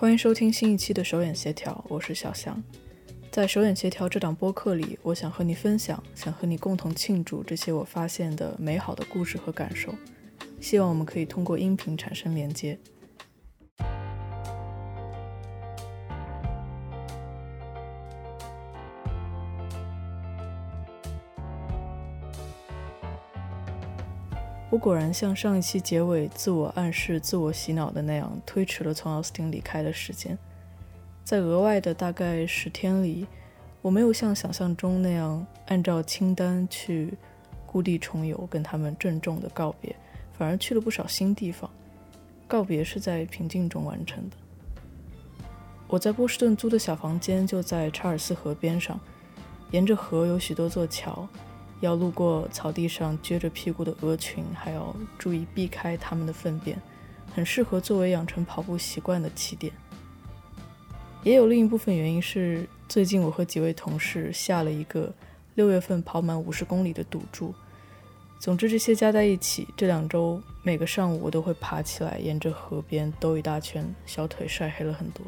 欢迎收听新一期的手眼协调，我是小翔。在手眼协调这档播客里，我想和你分享，想和你共同庆祝这些我发现的美好的故事和感受。希望我们可以通过音频产生连接。果然像上一期结尾自我暗示、自我洗脑的那样，推迟了从奥斯汀离开的时间。在额外的大概十天里，我没有像想象中那样按照清单去故地重游，跟他们郑重的告别，反而去了不少新地方。告别是在平静中完成的。我在波士顿租的小房间就在查尔斯河边上，沿着河有许多座桥。要路过草地上撅着屁股的鹅群，还要注意避开它们的粪便，很适合作为养成跑步习惯的起点。也有另一部分原因是，最近我和几位同事下了一个六月份跑满五十公里的赌注。总之，这些加在一起，这两周每个上午我都会爬起来，沿着河边兜一大圈，小腿晒黑了很多。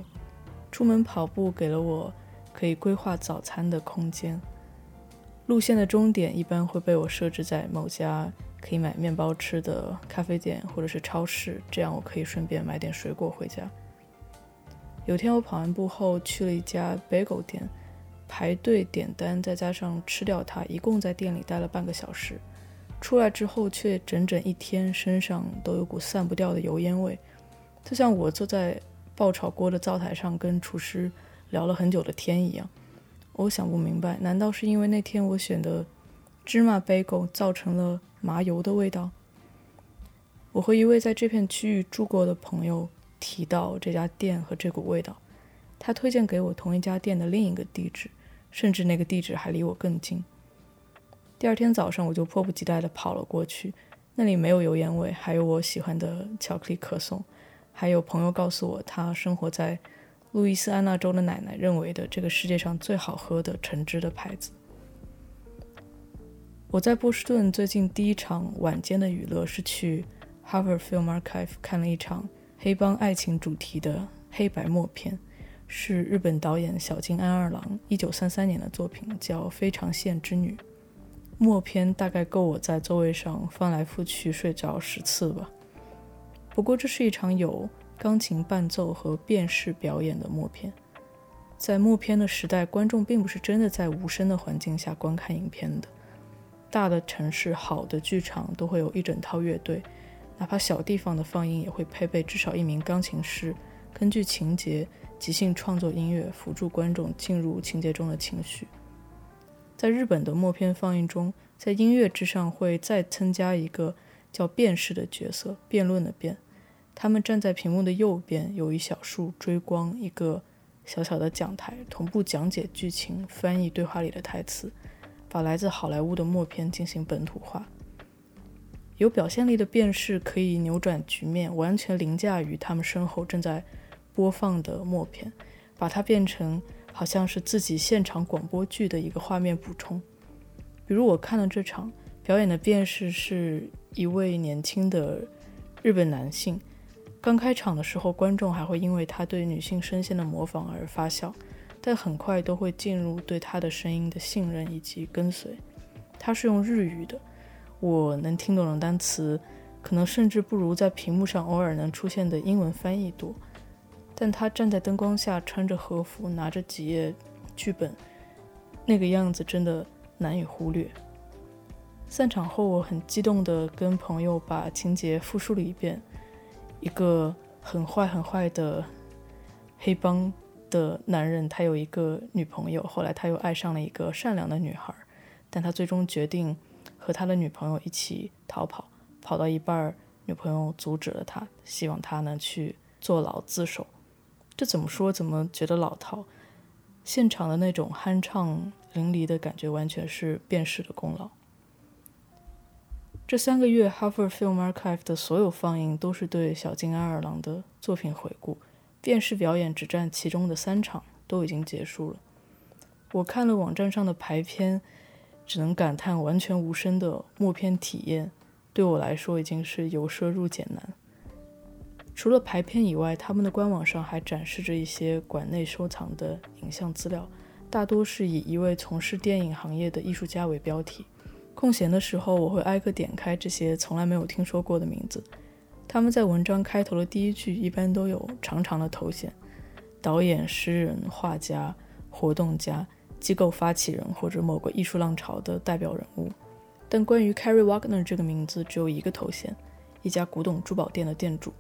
出门跑步给了我可以规划早餐的空间。路线的终点一般会被我设置在某家可以买面包吃的咖啡店或者是超市，这样我可以顺便买点水果回家。有天我跑完步后去了一家 bagel 店，排队点单，再加上吃掉它，一共在店里待了半个小时。出来之后却整整一天，身上都有股散不掉的油烟味，就像我坐在爆炒锅的灶台上跟厨师聊了很久的天一样。我想不明白，难道是因为那天我选的芝麻 bagel 造成了麻油的味道？我和一位在这片区域住过的朋友提到这家店和这股味道，他推荐给我同一家店的另一个地址，甚至那个地址还离我更近。第二天早上，我就迫不及待地跑了过去，那里没有油烟味，还有我喜欢的巧克力可颂，还有朋友告诉我他生活在。路易斯安那州的奶奶认为的这个世界上最好喝的橙汁的牌子。我在波士顿最近第一场晚间的娱乐是去 Harvard Film Archive 看了一场黑帮爱情主题的黑白默片，是日本导演小津安二郎1933年的作品，叫《非常线之女》。默片大概够我在座位上翻来覆去睡着十次吧。不过这是一场有。钢琴伴奏和辨识表演的默片，在默片的时代，观众并不是真的在无声的环境下观看影片的。大的城市、好的剧场都会有一整套乐队，哪怕小地方的放映也会配备至少一名钢琴师，根据情节即兴创作音乐，辅助观众进入情节中的情绪。在日本的默片放映中，在音乐之上会再增加一个叫辨识的角色，辩论的辩。他们站在屏幕的右边，有一小束追光，一个小小的讲台，同步讲解剧情、翻译对话里的台词，把来自好莱坞的默片进行本土化。有表现力的辨识可以扭转局面，完全凌驾于他们身后正在播放的默片，把它变成好像是自己现场广播剧的一个画面补充。比如我看了这场表演的辨识是一位年轻的日本男性。刚开场的时候，观众还会因为他对女性声线的模仿而发笑，但很快都会进入对他的声音的信任以及跟随。他是用日语的，我能听懂的单词，可能甚至不如在屏幕上偶尔能出现的英文翻译多。但他站在灯光下，穿着和服，拿着几页剧本，那个样子真的难以忽略。散场后，我很激动地跟朋友把情节复述了一遍。一个很坏很坏的黑帮的男人，他有一个女朋友，后来他又爱上了一个善良的女孩，但他最终决定和他的女朋友一起逃跑，跑到一半，女朋友阻止了他，希望他呢去坐牢自首。这怎么说怎么觉得老套？现场的那种酣畅淋漓的感觉，完全是辨识的功劳。这三个月，Harvard Film Archive 的所有放映都是对小金安尔郎的作品回顾，电视表演只占其中的三场，都已经结束了。我看了网站上的排片，只能感叹完全无声的默片体验，对我来说已经是由奢入俭难。除了排片以外，他们的官网上还展示着一些馆内收藏的影像资料，大多是以一位从事电影行业的艺术家为标题。空闲的时候，我会挨个点开这些从来没有听说过的名字。他们在文章开头的第一句一般都有长长的头衔：导演、诗人、画家、活动家、机构发起人或者某个艺术浪潮的代表人物。但关于 Carrie Wagner 这个名字，只有一个头衔：一家古董珠宝店的店主。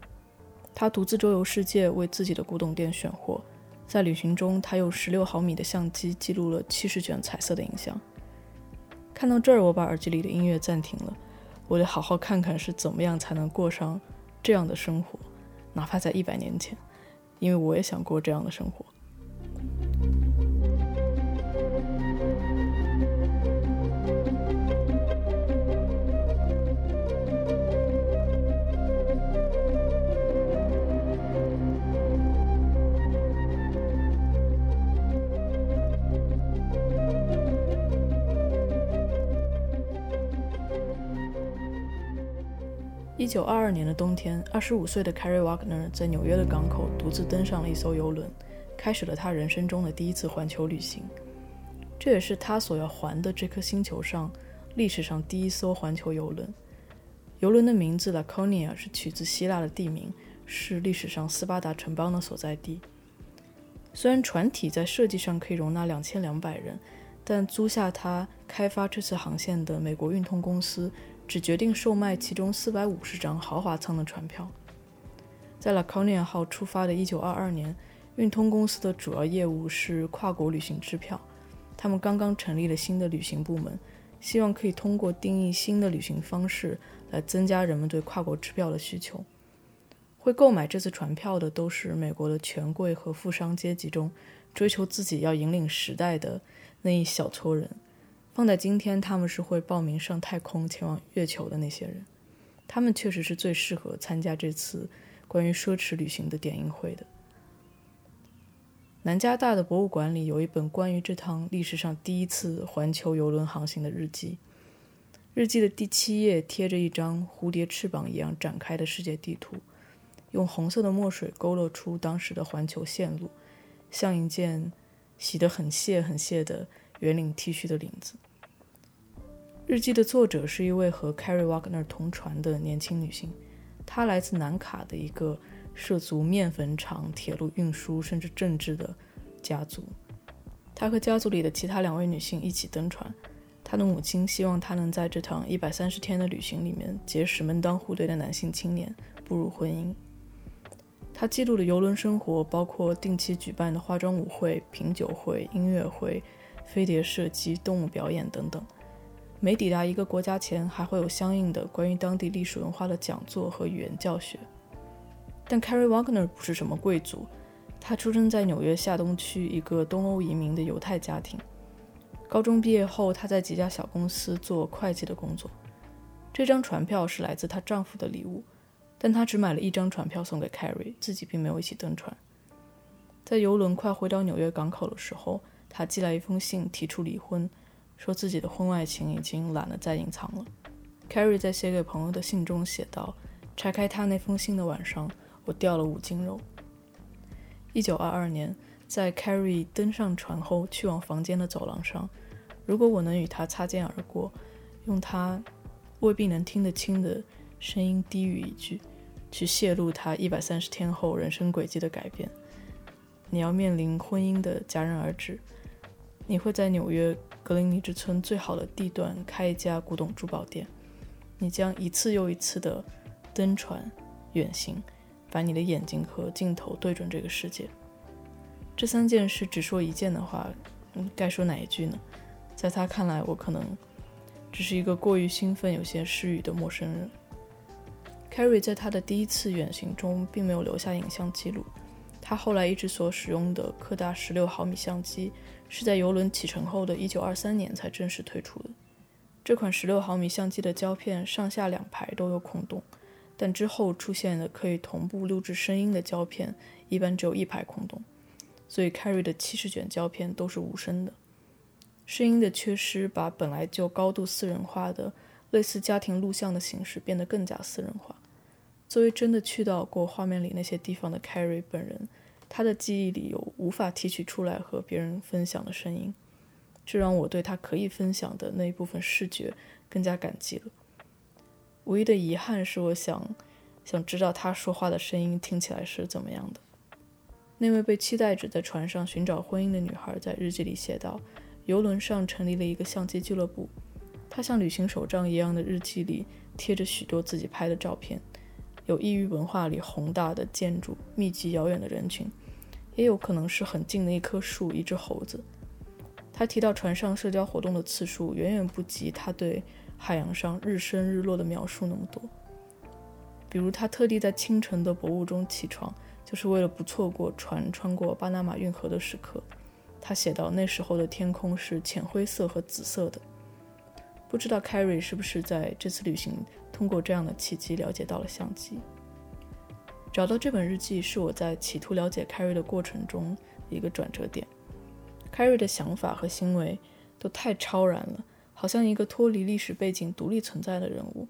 他独自周游世界，为自己的古董店选货。在旅行中，他用十六毫米的相机记录了七十卷彩色的影像。看到这儿，我把耳机里的音乐暂停了。我得好好看看是怎么样才能过上这样的生活，哪怕在一百年前，因为我也想过这样的生活。一九二二年的冬天，二十五岁的 Carrie Wagner 在纽约的港口独自登上了一艘游轮，开始了他人生中的第一次环球旅行。这也是他所要环的这颗星球上历史上第一艘环球游轮。游轮的名字 Laconia 是取自希腊的地名，是历史上斯巴达城邦的所在地。虽然船体在设计上可以容纳两千两百人，但租下它开发这次航线的美国运通公司。只决定售卖其中四百五十张豪华舱的船票。在 Laconia 号出发的一九二二年，运通公司的主要业务是跨国旅行支票。他们刚刚成立了新的旅行部门，希望可以通过定义新的旅行方式来增加人们对跨国支票的需求。会购买这次船票的都是美国的权贵和富商阶级中追求自己要引领时代的那一小撮人。放在今天，他们是会报名上太空、前往月球的那些人。他们确实是最适合参加这次关于奢侈旅行的点映会的。南加大的博物馆里有一本关于这趟历史上第一次环球游轮航行的日记。日记的第七页贴着一张蝴蝶翅膀一样展开的世界地图，用红色的墨水勾勒出当时的环球线路，像一件洗得很屑很屑的圆领 T 恤的领子。日记的作者是一位和 Carrie Wagner 同船的年轻女性，她来自南卡的一个涉足面粉厂、铁路运输甚至政治的家族。她和家族里的其他两位女性一起登船。她的母亲希望她能在这趟一百三十天的旅行里面结识门当户对的男性青年，步入婚姻。她记录的游轮生活包括定期举办的化妆舞会、品酒会、音乐会、飞碟射击、动物表演等等。每抵达一个国家前，还会有相应的关于当地历史文化的讲座和语言教学。但 Carrie Wagner 不是什么贵族，他出生在纽约下东区一个东欧移民的犹太家庭。高中毕业后，他在几家小公司做会计的工作。这张船票是来自她丈夫的礼物，但她只买了一张船票送给 Carrie，自己并没有一起登船。在游轮快回到纽约港口的时候，他寄来一封信，提出离婚。说自己的婚外情已经懒得再隐藏了。Carrie 在写给朋友的信中写道：“拆开他那封信的晚上，我掉了五斤肉。”一九二二年，在 Carrie 登上船后去往房间的走廊上，如果我能与他擦肩而过，用他未必能听得清的声音低语一句，去泄露他一百三十天后人生轨迹的改变：你要面临婚姻的戛然而止，你会在纽约。格林尼治村最好的地段开一家古董珠宝店，你将一次又一次的登船远行，把你的眼睛和镜头对准这个世界。这三件事只说一件的话，该说哪一句呢？在他看来，我可能只是一个过于兴奋、有些失语的陌生人。Carrie 在他的第一次远行中并没有留下影像记录，他后来一直所使用的柯达十六毫米相机。是在游轮启程后的1923年才正式推出的。这款16毫米相机的胶片上下两排都有孔洞，但之后出现的可以同步录制声音的胶片一般只有一排孔洞，所以 Carry 的七十卷胶片都是无声的。声音的缺失把本来就高度私人化的类似家庭录像的形式变得更加私人化。作为真的去到过画面里那些地方的 Carrie 本人，他的记忆里有无法提取出来和别人分享的声音，这让我对他可以分享的那一部分视觉更加感激了。唯一的遗憾是，我想想知道他说话的声音听起来是怎么样的。那位被期待着在船上寻找婚姻的女孩在日记里写道：“游轮上成立了一个相机俱乐部，她像旅行手账一样的日记里贴着许多自己拍的照片。”有异域文化里宏大的建筑、密集遥远的人群，也有可能是很近的一棵树、一只猴子。他提到船上社交活动的次数远远不及他对海洋上日升日落的描述那么多。比如，他特地在清晨的薄雾中起床，就是为了不错过船穿过巴拿马运河的时刻。他写到，那时候的天空是浅灰色和紫色的。不知道 Carrie 是不是在这次旅行。通过这样的契机了解到了相机。找到这本日记是我在企图了解 Carrie 的过程中一个转折点。Carrie 的想法和行为都太超然了，好像一个脱离历史背景、独立存在的人物。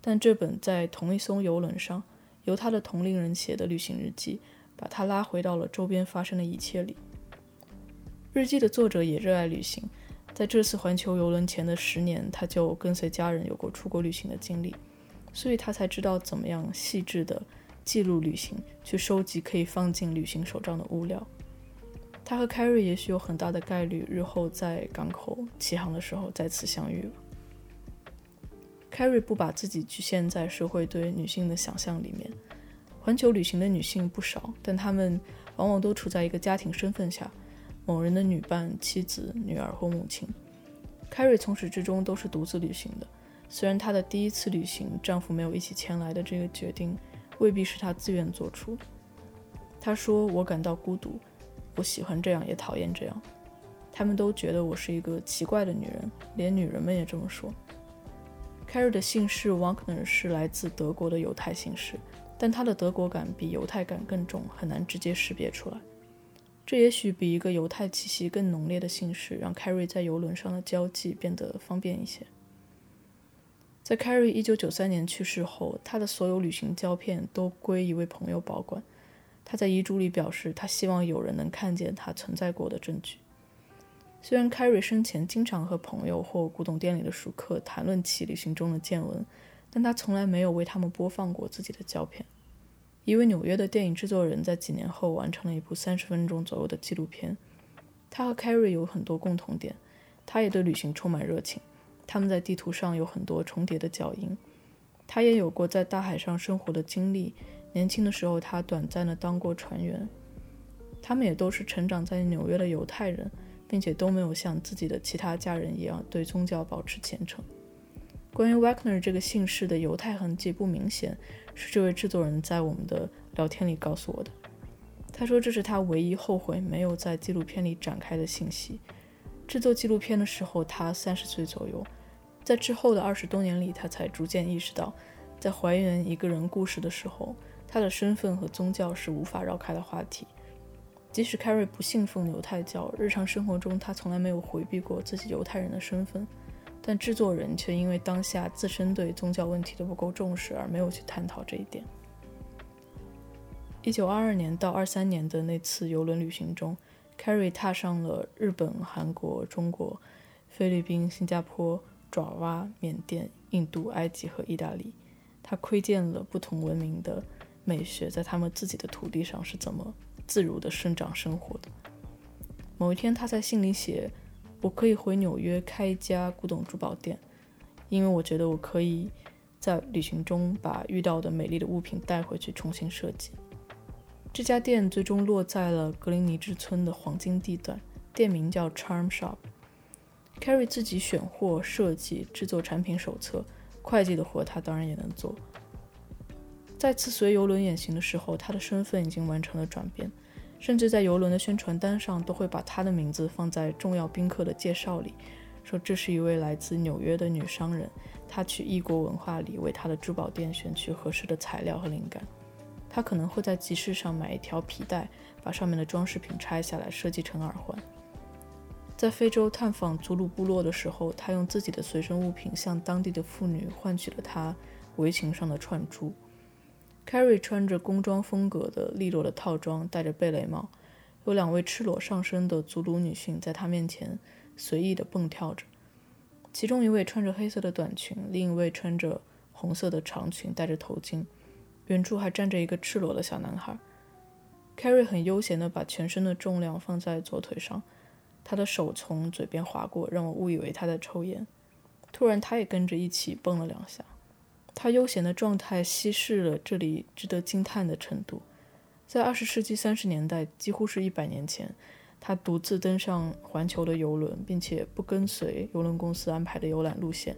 但这本在同一艘游轮上由他的同龄人写的旅行日记，把他拉回到了周边发生的一切里。日记的作者也热爱旅行，在这次环球游轮前的十年，他就跟随家人有过出国旅行的经历。所以他才知道怎么样细致地记录旅行，去收集可以放进旅行手账的物料。他和 Carrie 也许有很大的概率日后在港口起航的时候再次相遇了。Carrie 不把自己局限在社会对女性的想象里面。环球旅行的女性不少，但她们往往都处在一个家庭身份下，某人的女伴、妻子、女儿或母亲。Carrie 从始至终都是独自旅行的。虽然她的第一次旅行，丈夫没有一起前来的这个决定，未必是她自愿做出。她说：“我感到孤独，我喜欢这样，也讨厌这样。他们都觉得我是一个奇怪的女人，连女人们也这么说。” Carrie 的姓氏 Wagner 是来自德国的犹太姓氏，但她的德国感比犹太感更重，很难直接识别出来。这也许比一个犹太气息更浓烈的姓氏，让 Carrie 在游轮上的交际变得方便一些。在 Carrie 一九九三年去世后，他的所有旅行胶片都归一位朋友保管。他在遗嘱里表示，他希望有人能看见他存在过的证据。虽然 Carrie 生前经常和朋友或古董店里的熟客谈论起旅行中的见闻，但他从来没有为他们播放过自己的胶片。一位纽约的电影制作人在几年后完成了一部三十分钟左右的纪录片。他和 Carrie 有很多共同点，他也对旅行充满热情。他们在地图上有很多重叠的脚印。他也有过在大海上生活的经历。年轻的时候，他短暂的当过船员。他们也都是成长在纽约的犹太人，并且都没有像自己的其他家人一样对宗教保持虔诚。关于 Wagner 这个姓氏的犹太痕迹不明显，是这位制作人在我们的聊天里告诉我的。他说这是他唯一后悔没有在纪录片里展开的信息。制作纪录片的时候，他三十岁左右。在之后的二十多年里，他才逐渐意识到，在还原一个人故事的时候，他的身份和宗教是无法绕开的话题。即使 Carrie 不信奉犹太教，日常生活中他从来没有回避过自己犹太人的身份，但制作人却因为当下自身对宗教问题的不够重视而没有去探讨这一点。一九二二年到二三年的那次游轮旅行中，Carrie 踏上了日本、韩国、中国、菲律宾、新加坡。爪哇、缅甸、印度、埃及和意大利，他窥见了不同文明的美学在他们自己的土地上是怎么自如的生长生活的。某一天，他在信里写：“我可以回纽约开一家古董珠宝店，因为我觉得我可以在旅行中把遇到的美丽的物品带回去重新设计。”这家店最终落在了格林尼治村的黄金地段，店名叫 Charm Shop。Carrie 自己选货、设计、制作产品手册，会计的活他当然也能做。再次随游轮远行的时候，他的身份已经完成了转变，甚至在游轮的宣传单上都会把他的名字放在重要宾客的介绍里，说这是一位来自纽约的女商人，她去异国文化里为她的珠宝店选取合适的材料和灵感。她可能会在集市上买一条皮带，把上面的装饰品拆下来设计成耳环。在非洲探访祖鲁部落的时候，她用自己的随身物品向当地的妇女换取了她围裙上的串珠。Carrie 穿着工装风格的利落的套装，戴着贝雷帽，有两位赤裸上身的祖鲁女性在她面前随意地蹦跳着，其中一位穿着黑色的短裙，另一位穿着红色的长裙，戴着头巾，远处还站着一个赤裸的小男孩。Carrie 很悠闲地把全身的重量放在左腿上，他的手从嘴边划过，让我误以为他在抽烟。突然，他也跟着一起蹦了两下。他悠闲的状态稀释了这里值得惊叹的程度。在二十世纪三十年代，几乎是一百年前，他独自登上环球的游轮，并且不跟随游轮公司安排的游览路线，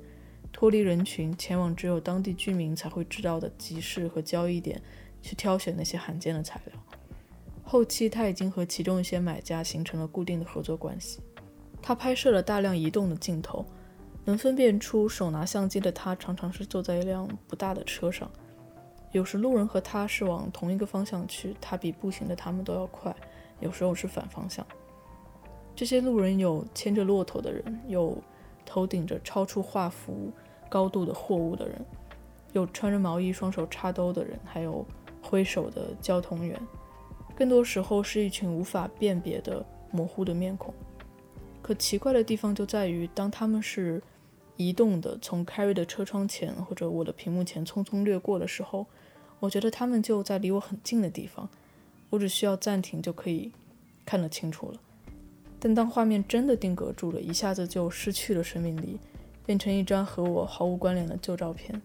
脱离人群，前往只有当地居民才会知道的集市和交易点，去挑选那些罕见的材料。后期，他已经和其中一些买家形成了固定的合作关系。他拍摄了大量移动的镜头。能分辨出手拿相机的他，常常是坐在一辆不大的车上。有时路人和他是往同一个方向去，他比步行的他们都要快；有时候是反方向。这些路人有牵着骆驼的人，有头顶着超出画幅高度的货物的人，有穿着毛衣双手插兜的人，还有挥手的交通员。更多时候是一群无法辨别的模糊的面孔。可奇怪的地方就在于，当他们是移动的，从 Carrie 的车窗前或者我的屏幕前匆匆掠过的时候，我觉得他们就在离我很近的地方，我只需要暂停就可以看得清楚了。但当画面真的定格住了，一下子就失去了生命力，变成一张和我毫无关联的旧照片，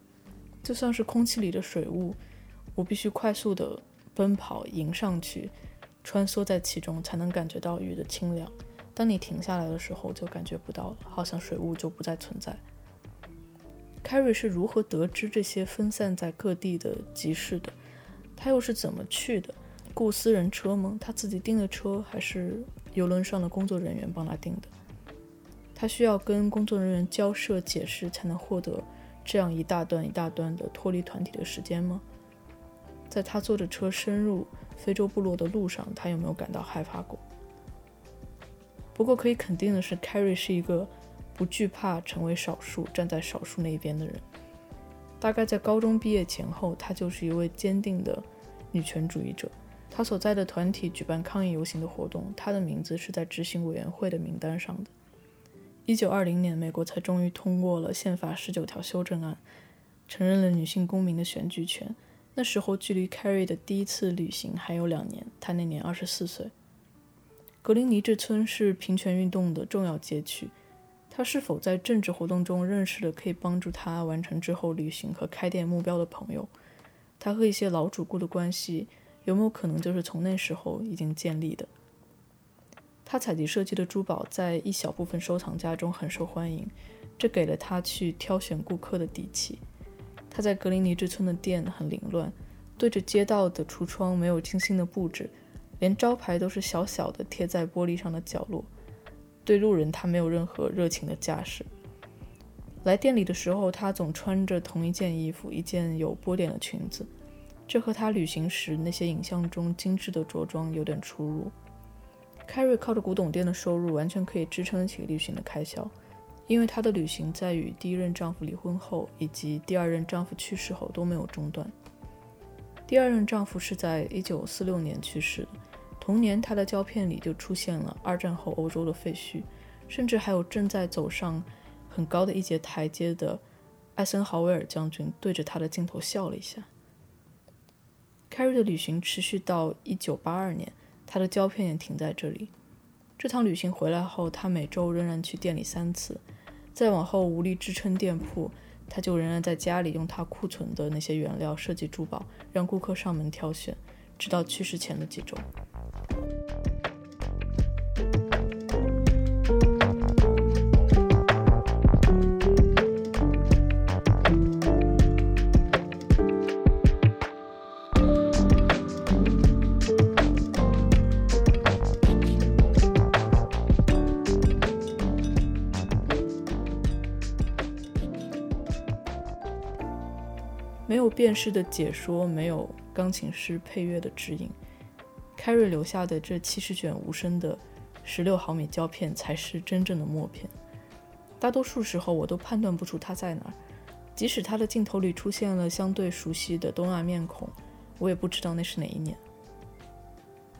就像是空气里的水雾，我必须快速地奔跑迎上去，穿梭在其中，才能感觉到雨的清凉。当你停下来的时候，就感觉不到了，好像水雾就不再存在。Carrie 是如何得知这些分散在各地的集市的？他又是怎么去的？雇私人车吗？他自己订的车，还是游轮上的工作人员帮他订的？他需要跟工作人员交涉解释，才能获得这样一大段一大段的脱离团体的时间吗？在他坐着车深入非洲部落的路上，他有没有感到害怕过？不过可以肯定的是，Carrie 是一个不惧怕成为少数、站在少数那一边的人。大概在高中毕业前后，她就是一位坚定的女权主义者。她所在的团体举办抗议游行的活动，她的名字是在执行委员会的名单上的。一九二零年，美国才终于通过了宪法十九条修正案，承认了女性公民的选举权。那时候，距离 Carrie 的第一次旅行还有两年，她那年二十四岁。格林尼治村是平权运动的重要街区。他是否在政治活动中认识了可以帮助他完成之后旅行和开店目标的朋友？他和一些老主顾的关系有没有可能就是从那时候已经建立的？他采集设计的珠宝在一小部分收藏家中很受欢迎，这给了他去挑选顾客的底气。他在格林尼治村的店很凌乱，对着街道的橱窗没有精心的布置。连招牌都是小小的贴在玻璃上的角落，对路人他没有任何热情的架势。来店里的时候，他总穿着同一件衣服，一件有波点的裙子，这和他旅行时那些影像中精致的着装有点出入。Carrie 靠着古董店的收入完全可以支撑得起旅行的开销，因为她的旅行在与第一任丈夫离婚后以及第二任丈夫去世后都没有中断。第二任丈夫是在1946年去世的。同年，她的胶片里就出现了二战后欧洲的废墟，甚至还有正在走上很高的一节台阶的艾森豪威尔将军对着她的镜头笑了一下。Carrie 的旅行持续到1982年，她的胶片也停在这里。这趟旅行回来后，她每周仍然去店里三次。再往后无力支撑店铺，他就仍然在家里用他库存的那些原料设计珠宝，让顾客上门挑选，直到去世前的几周。辨识的解说，没有钢琴师配乐的指引。Carrie 留下的这七十卷无声的十六毫米胶片才是真正的默片。大多数时候，我都判断不出他在哪儿。即使他的镜头里出现了相对熟悉的东亚面孔，我也不知道那是哪一年。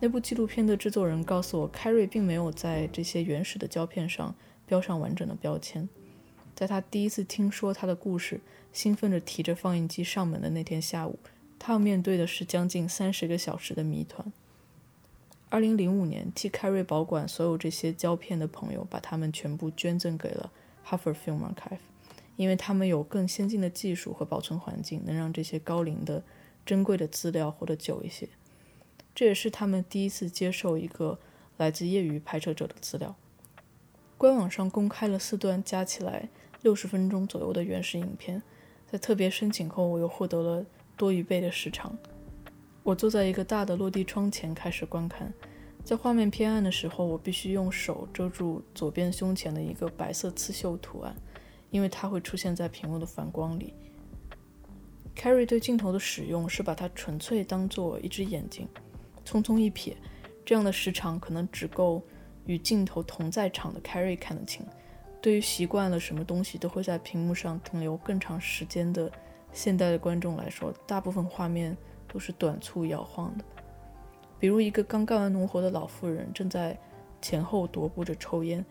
那部纪录片的制作人告诉我，Carrie 并没有在这些原始的胶片上标上完整的标签。在他第一次听说他的故事，兴奋着提着放映机上门的那天下午，他要面对的是将近三十个小时的谜团。二零零五年，替凯瑞保管所有这些胶片的朋友，把它们全部捐赠给了 Harvard Film Archive，因为他们有更先进的技术和保存环境，能让这些高龄的、珍贵的资料活得久一些。这也是他们第一次接受一个来自业余拍摄者的资料。官网上公开了四段加起来六十分钟左右的原始影片，在特别申请后，我又获得了多一倍的时长。我坐在一个大的落地窗前开始观看，在画面偏暗的时候，我必须用手遮住左边胸前的一个白色刺绣图案，因为它会出现在屏幕的反光里。Carrie 对镜头的使用是把它纯粹当做一只眼睛。匆匆一瞥，这样的时长可能只够与镜头同在场的 Carrie 看得清。对于习惯了什么东西都会在屏幕上停留更长时间的现代的观众来说，大部分画面都是短促摇晃的。比如一个刚干完农活的老妇人正在前后踱步着抽烟，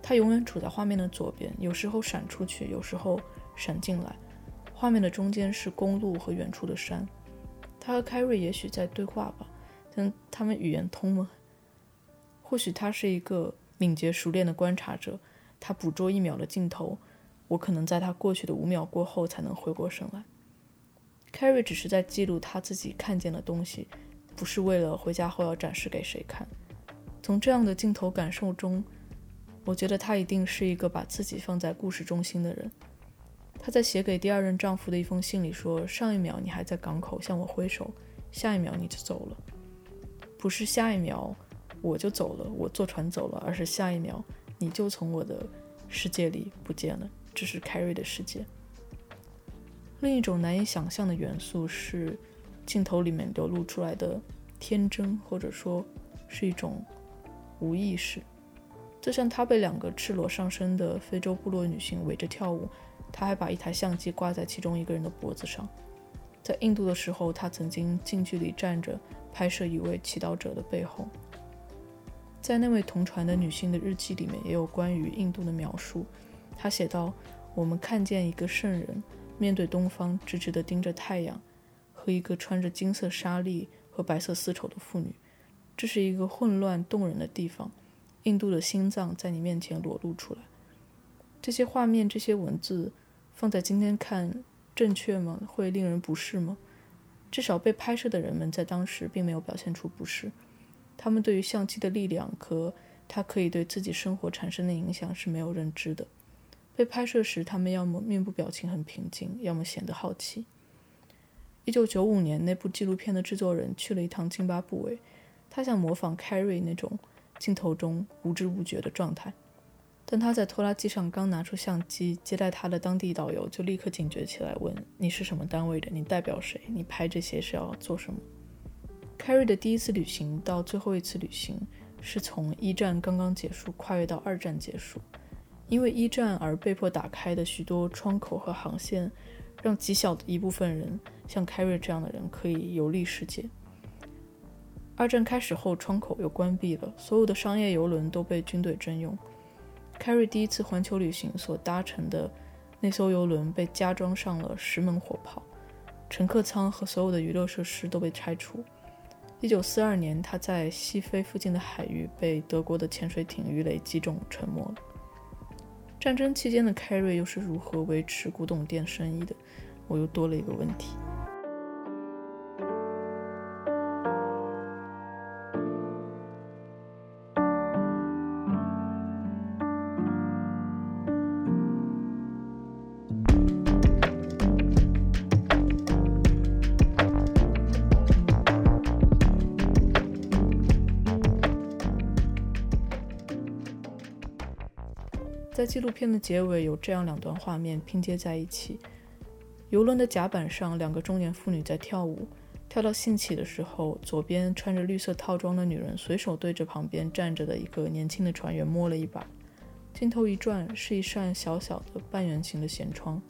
她永远处在画面的左边，有时候闪出去，有时候闪进来。画面的中间是公路和远处的山。她和凯瑞也许在对话吧。但他们语言通吗？或许他是一个敏捷熟练的观察者，他捕捉一秒的镜头，我可能在他过去的五秒过后才能回过神来。Carrie 只是在记录他自己看见的东西，不是为了回家后要展示给谁看。从这样的镜头感受中，我觉得他一定是一个把自己放在故事中心的人。他在写给第二任丈夫的一封信里说：“上一秒你还在港口向我挥手，下一秒你就走了。”不是下一秒我就走了，我坐船走了，而是下一秒你就从我的世界里不见了。这是凯瑞的世界。另一种难以想象的元素是镜头里面流露出来的天真，或者说是一种无意识。就像他被两个赤裸上身的非洲部落女性围着跳舞，他还把一台相机挂在其中一个人的脖子上。在印度的时候，他曾经近距离站着。拍摄一位祈祷者的背后，在那位同船的女性的日记里面，也有关于印度的描述。她写道：“我们看见一个圣人面对东方，直直地盯着太阳，和一个穿着金色纱丽和白色丝绸的妇女。这是一个混乱动人的地方，印度的心脏在你面前裸露出来。这些画面，这些文字，放在今天看，正确吗？会令人不适吗？”至少被拍摄的人们在当时并没有表现出不适，他们对于相机的力量和它可以对自己生活产生的影响是没有认知的。被拍摄时，他们要么面部表情很平静，要么显得好奇。一九九五年，那部纪录片的制作人去了一趟津巴布韦，他想模仿 Carrie 那种镜头中无知无觉的状态。但他在拖拉机上刚拿出相机，接待他的当地导游就立刻警觉起来，问：“你是什么单位的？你代表谁？你拍这些是要做什么？”Carrie 的第一次旅行到最后一次旅行，是从一战刚刚结束跨越到二战结束，因为一战而被迫打开的许多窗口和航线，让极小的一部分人，像 Carrie 这样的人可以游历世界。二战开始后，窗口又关闭了，所有的商业游轮都被军队征用。Carrie 第一次环球旅行所搭乘的那艘游轮被加装上了十门火炮，乘客舱和所有的娱乐设施都被拆除。一九四二年，他在西非附近的海域被德国的潜水艇鱼雷击中，沉没了。战争期间的开瑞又是如何维持古董店生意的？我又多了一个问题。在纪录片的结尾，有这样两段画面拼接在一起：游轮的甲板上，两个中年妇女在跳舞，跳到兴起的时候，左边穿着绿色套装的女人随手对着旁边站着的一个年轻的船员摸了一把。镜头一转，是一扇小小的半圆形的舷窗，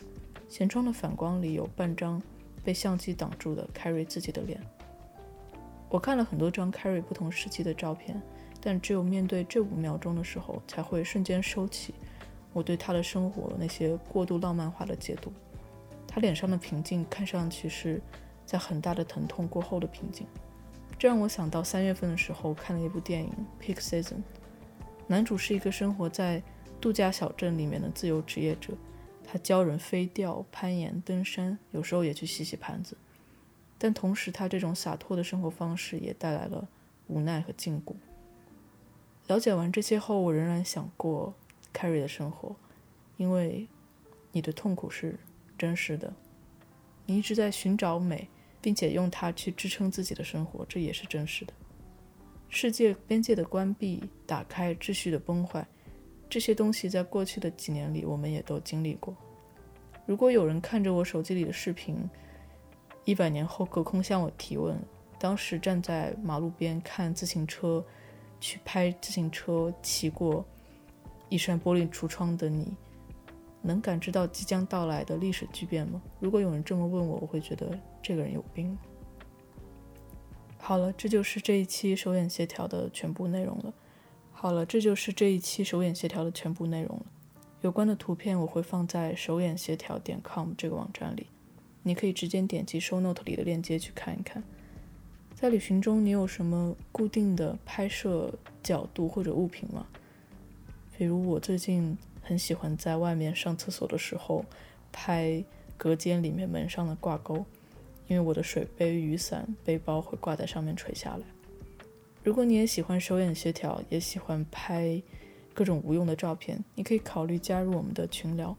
舷窗的反光里有半张被相机挡住的 Carrie 自己的脸。我看了很多张 Carrie 不同时期的照片，但只有面对这五秒钟的时候，才会瞬间收起我对他的生活那些过度浪漫化的解读。他脸上的平静，看上去是在很大的疼痛过后的平静。这让我想到三月份的时候看了一部电影《Peak Season》，男主是一个生活在度假小镇里面的自由职业者，他教人飞钓、攀岩、登山，有时候也去洗洗盘子。但同时，他这种洒脱的生活方式也带来了无奈和禁锢。了解完这些后，我仍然想过 carry 的生活，因为你的痛苦是真实的，你一直在寻找美，并且用它去支撑自己的生活，这也是真实的。世界边界的关闭、打开、秩序的崩坏，这些东西在过去的几年里，我们也都经历过。如果有人看着我手机里的视频，一百年后，隔空向我提问：当时站在马路边看自行车，去拍自行车骑过一扇玻璃橱窗的你，能感知到即将到来的历史巨变吗？如果有人这么问我，我会觉得这个人有病。好了，这就是这一期手眼协调的全部内容了。好了，这就是这一期手眼协调的全部内容了。有关的图片我会放在手眼协调点 com 这个网站里。你可以直接点击 Show Note 里的链接去看一看。在旅行中，你有什么固定的拍摄角度或者物品吗？比如我最近很喜欢在外面上厕所的时候拍隔间里面门上的挂钩，因为我的水杯、雨伞、背包会挂在上面垂下来。如果你也喜欢手眼协调，也喜欢拍各种无用的照片，你可以考虑加入我们的群聊。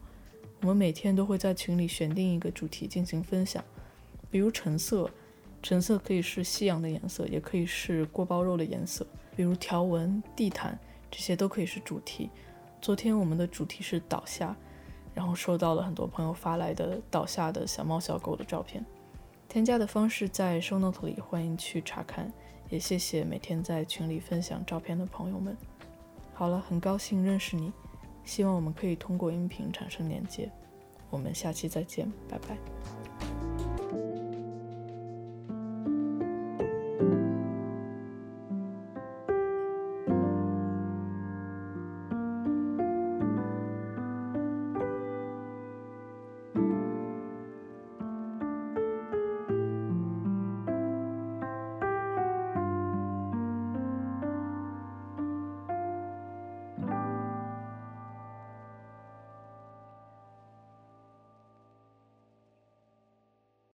我们每天都会在群里选定一个主题进行分享，比如橙色，橙色可以是夕阳的颜色，也可以是锅包肉的颜色。比如条纹、地毯，这些都可以是主题。昨天我们的主题是倒下，然后收到了很多朋友发来的倒下的小猫小狗的照片。添加的方式在 show note 里，欢迎去查看。也谢谢每天在群里分享照片的朋友们。好了，很高兴认识你。希望我们可以通过音频产生连接。我们下期再见，拜拜。